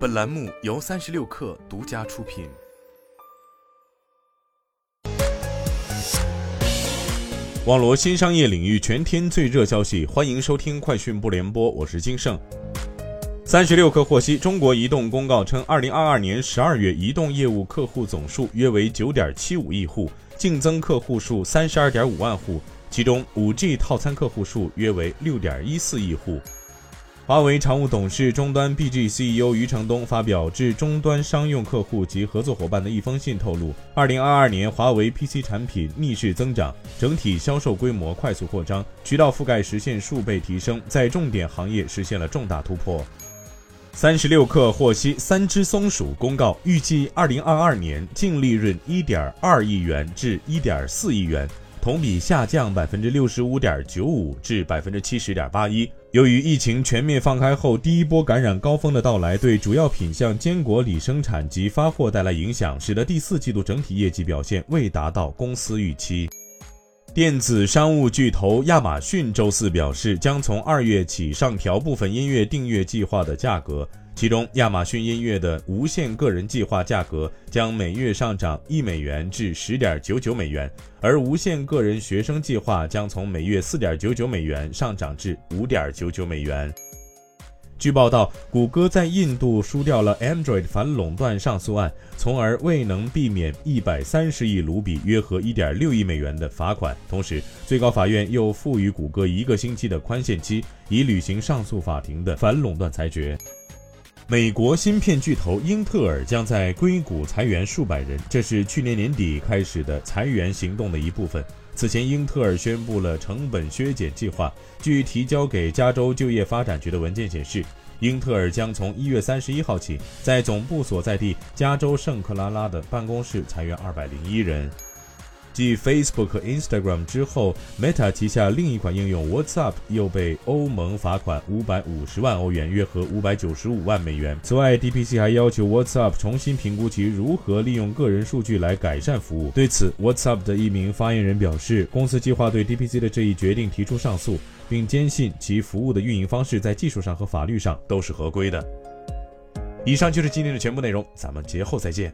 本栏目由三十六氪独家出品。网罗新商业领域全天最热消息，欢迎收听快讯不联播，我是金盛。三十六氪获悉，中国移动公告称，二零二二年十二月移动业务客户总数约为九点七五亿户，净增客户数三十二点五万户，其中五 G 套餐客户数约为六点一四亿户。华为常务董事、终端 BG CEO 余承东发表致终端商用客户及合作伙伴的一封信，透露，二零二二年华为 PC 产品逆势增长，整体销售规模快速扩张，渠道覆盖实现数倍提升，在重点行业实现了重大突破。三十六氪获悉，三只松鼠公告，预计二零二二年净利润一点二亿元至一点四亿元。同比下降百分之六十五点九五至百分之七十点八一。由于疫情全面放开后第一波感染高峰的到来，对主要品项坚果里生产及发货带来影响，使得第四季度整体业绩表现未达到公司预期。电子商务巨头亚马逊周四表示，将从二月起上调部分音乐订阅计划的价格。其中，亚马逊音乐的无限个人计划价格将每月上涨一美元至十点九九美元，而无限个人学生计划将从每月四点九九美元上涨至五点九九美元。据报道，谷歌在印度输掉了 Android 反垄断上诉案，从而未能避免一百三十亿卢比（约合一点六亿美元）的罚款。同时，最高法院又赋予谷歌一个星期的宽限期，以履行上诉法庭的反垄断裁决。美国芯片巨头英特尔将在硅谷裁员数百人，这是去年年底开始的裁员行动的一部分。此前，英特尔宣布了成本削减计划。据提交给加州就业发展局的文件显示，英特尔将从一月三十一号起，在总部所在地加州圣克拉拉的办公室裁员二百零一人。继 Facebook 和 Instagram 之后，Meta 旗下另一款应用 WhatsApp 又被欧盟罚款五百五十万欧元，约合五百九十五万美元。此外，DPC 还要求 WhatsApp 重新评估其如何利用个人数据来改善服务。对此，WhatsApp 的一名发言人表示，公司计划对 DPC 的这一决定提出上诉，并坚信其服务的运营方式在技术上和法律上都是合规的。以上就是今天的全部内容，咱们节后再见。